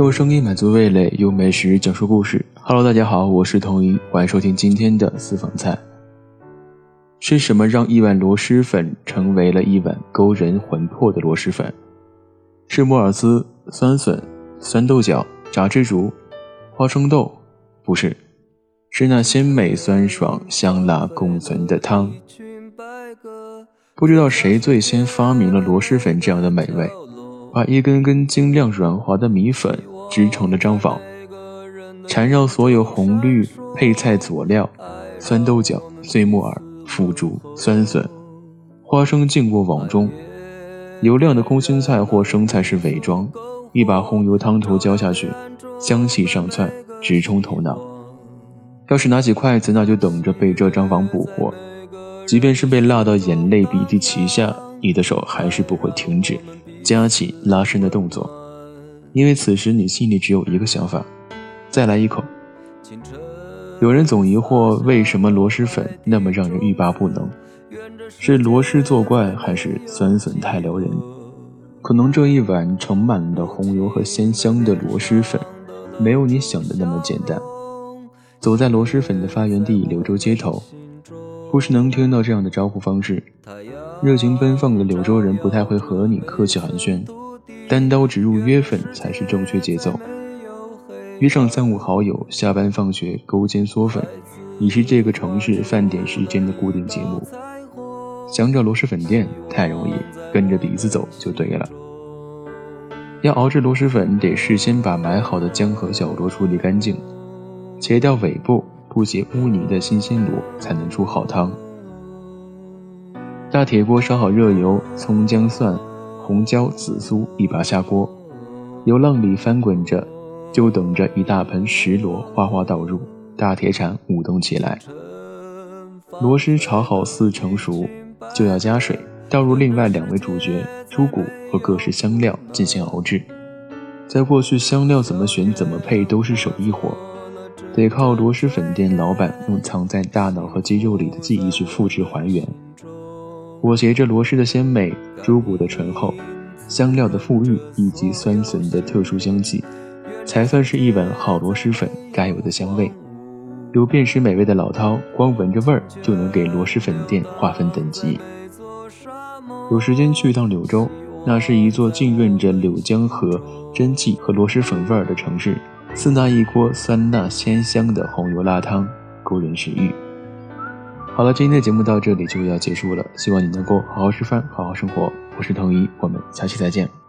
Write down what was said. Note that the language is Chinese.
用声音满足味蕾，用美食讲述故事。Hello，大家好，我是童一，欢迎收听今天的私房菜。是什么让一碗螺蛳粉成为了一碗勾人魂魄的螺蛳粉？是木耳丝、酸笋、酸豆角、炸枝竹、花生豆？不是，是那鲜美、酸爽、香辣共存的汤。不知道谁最先发明了螺蛳粉这样的美味。把一根根晶亮软滑的米粉织成了章网，缠绕所有红绿配菜佐料，酸豆角、碎木耳、腐竹、酸笋、花生浸过网中，油亮的空心菜或生菜是伪装，一把红油汤头浇下去，香气上窜，直冲头脑。要是拿起筷子，那就等着被这张网捕获。即便是被辣到眼泪鼻涕齐下，你的手还是不会停止。夹起拉伸的动作，因为此时你心里只有一个想法：再来一口。有人总疑惑，为什么螺蛳粉那么让人欲罢不能？是螺蛳作怪，还是酸笋太撩人？可能这一碗盛满了红油和鲜香的螺蛳粉，没有你想的那么简单。走在螺蛳粉的发源地柳州街头，不时能听到这样的招呼方式。热情奔放的柳州人不太会和你客气寒暄，单刀直入约粉才是正确节奏。约上三五好友，下班放学勾肩嗦粉，已是这个城市饭点时间的固定节目。想找螺蛳粉店太容易，跟着鼻子走就对了。要熬制螺蛳粉，得事先把买好的姜和小螺处理干净，切掉尾部不结污泥的新鲜螺，才能出好汤。大铁锅烧好热油，葱姜蒜、红椒、紫苏一把下锅，油浪里翻滚着，就等着一大盆石螺哗哗倒入，大铁铲舞动起来。螺蛳炒好四成熟，就要加水，倒入另外两位主角猪骨和各式香料进行熬制。在过去，香料怎么选怎么配都是手艺活，得靠螺蛳粉店老板用藏在大脑和肌肉里的记忆去复制还原。裹挟着螺蛳的鲜美、猪骨的醇厚、香料的馥郁以及酸笋的特殊香气，才算是一碗好螺蛳粉该有的香味。有辨识美味的老饕，光闻着味儿就能给螺蛳粉店划分等级。有时间去一趟柳州，那是一座浸润着柳江河真气和螺蛳粉味儿的城市，似那一锅酸辣鲜香的红油辣汤，勾人食欲。好了，今天的节目到这里就要结束了，希望你能够好好吃饭，好好生活。我是童一，我们下期再见。